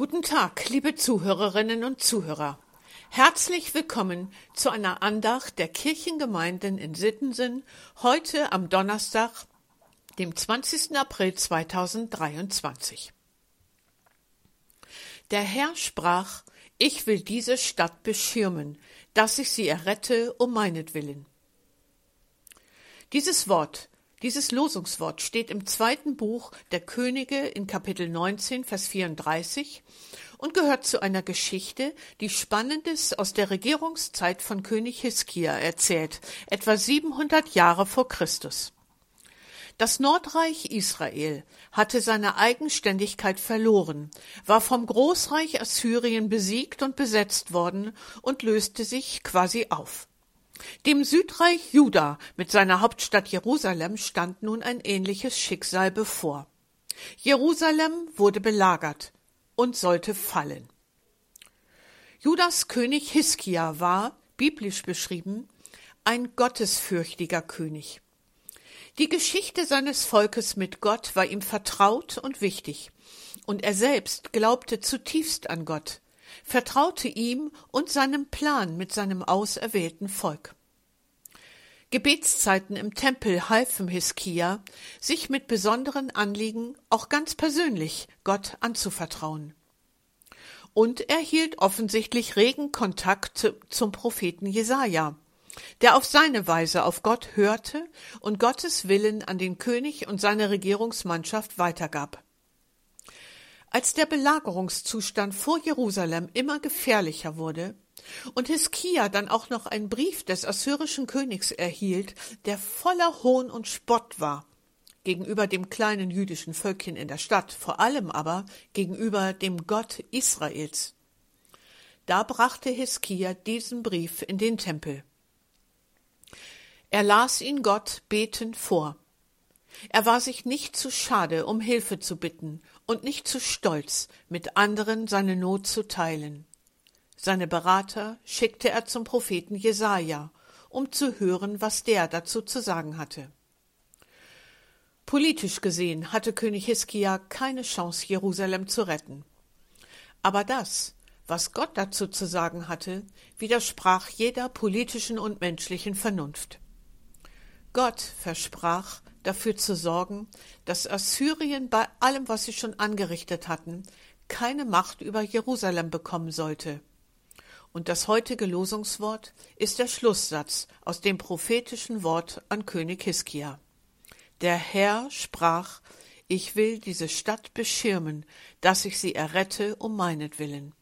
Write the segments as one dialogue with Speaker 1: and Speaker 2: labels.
Speaker 1: Guten Tag, liebe Zuhörerinnen und Zuhörer. Herzlich willkommen zu einer Andacht der Kirchengemeinden in Sittensen, heute am Donnerstag, dem 20. April 2023. Der Herr sprach, ich will diese Stadt beschirmen, dass ich sie errette um meinetwillen. Dieses Wort dieses Losungswort steht im zweiten Buch der Könige in Kapitel 19, Vers 34 und gehört zu einer Geschichte, die Spannendes aus der Regierungszeit von König Hiskia erzählt, etwa 700 Jahre vor Christus. Das Nordreich Israel hatte seine Eigenständigkeit verloren, war vom Großreich Assyrien besiegt und besetzt worden und löste sich quasi auf. Dem Südreich Juda mit seiner Hauptstadt Jerusalem stand nun ein ähnliches Schicksal bevor. Jerusalem wurde belagert und sollte fallen. Judas König Hiskia war, biblisch beschrieben, ein gottesfürchtiger König. Die Geschichte seines Volkes mit Gott war ihm vertraut und wichtig, und er selbst glaubte zutiefst an Gott, vertraute ihm und seinem Plan mit seinem auserwählten Volk. Gebetszeiten im Tempel halfen Hiskia, sich mit besonderen Anliegen auch ganz persönlich Gott anzuvertrauen. Und er hielt offensichtlich regen Kontakt zum Propheten Jesaja, der auf seine Weise auf Gott hörte und Gottes Willen an den König und seine Regierungsmannschaft weitergab. Als der Belagerungszustand vor Jerusalem immer gefährlicher wurde und Hiskia dann auch noch einen Brief des assyrischen Königs erhielt, der voller Hohn und Spott war, gegenüber dem kleinen jüdischen Völkchen in der Stadt, vor allem aber gegenüber dem Gott Israels. Da brachte Hiskia diesen Brief in den Tempel. Er las ihn Gott betend vor. Er war sich nicht zu schade, um Hilfe zu bitten und nicht zu stolz, mit anderen seine Not zu teilen. Seine Berater schickte er zum Propheten Jesaja, um zu hören, was der dazu zu sagen hatte. Politisch gesehen hatte König Hiskia keine Chance, Jerusalem zu retten. Aber das, was Gott dazu zu sagen hatte, widersprach jeder politischen und menschlichen Vernunft. Gott versprach, dafür zu sorgen, dass Assyrien bei allem, was sie schon angerichtet hatten, keine Macht über Jerusalem bekommen sollte. Und das heutige Losungswort ist der Schlusssatz aus dem prophetischen Wort an König Hiskia. Der Herr sprach, ich will diese Stadt beschirmen, dass ich sie errette um meinetwillen.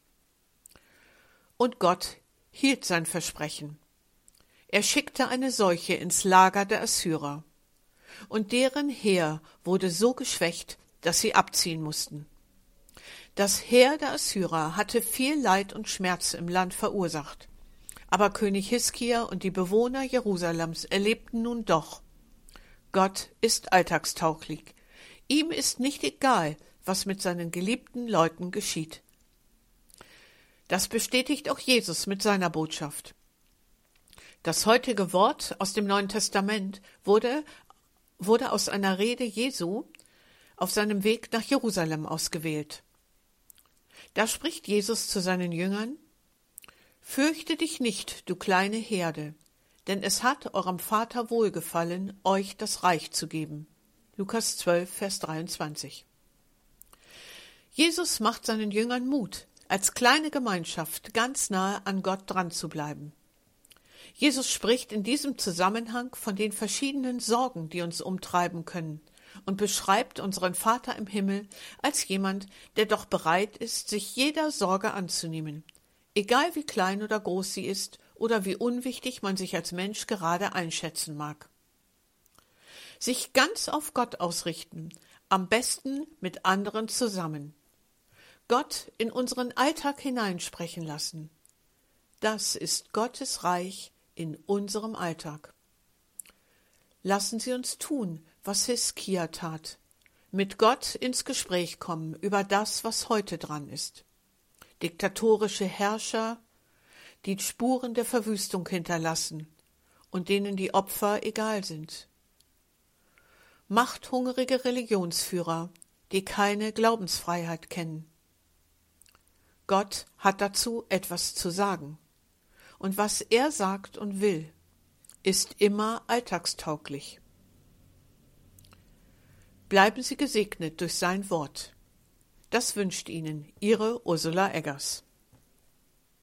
Speaker 1: Und Gott hielt sein Versprechen. Er schickte eine Seuche ins Lager der Assyrer und deren Heer wurde so geschwächt, dass sie abziehen mussten. Das Heer der Assyrer hatte viel Leid und Schmerz im Land verursacht. Aber König Hiskia und die Bewohner Jerusalems erlebten nun doch, Gott ist alltagstauglich. Ihm ist nicht egal, was mit seinen geliebten Leuten geschieht. Das bestätigt auch Jesus mit seiner Botschaft. Das heutige Wort aus dem Neuen Testament wurde wurde aus einer Rede Jesu auf seinem Weg nach Jerusalem ausgewählt. Da spricht Jesus zu seinen Jüngern Fürchte dich nicht, du kleine Herde, denn es hat eurem Vater wohlgefallen, euch das Reich zu geben. Lukas 12, Vers 23. Jesus macht seinen Jüngern Mut, als kleine Gemeinschaft ganz nahe an Gott dran zu bleiben. Jesus spricht in diesem Zusammenhang von den verschiedenen Sorgen, die uns umtreiben können, und beschreibt unseren Vater im Himmel als jemand, der doch bereit ist, sich jeder Sorge anzunehmen, egal wie klein oder groß sie ist oder wie unwichtig man sich als Mensch gerade einschätzen mag. Sich ganz auf Gott ausrichten, am besten mit anderen zusammen. Gott in unseren Alltag hineinsprechen lassen. Das ist Gottes Reich in unserem Alltag. Lassen Sie uns tun, was Hiskia tat, mit Gott ins Gespräch kommen über das, was heute dran ist. Diktatorische Herrscher, die Spuren der Verwüstung hinterlassen und denen die Opfer egal sind. Machthungrige Religionsführer, die keine Glaubensfreiheit kennen. Gott hat dazu etwas zu sagen. Und was er sagt und will, ist immer alltagstauglich. Bleiben Sie gesegnet durch sein Wort. Das wünscht Ihnen Ihre Ursula Eggers.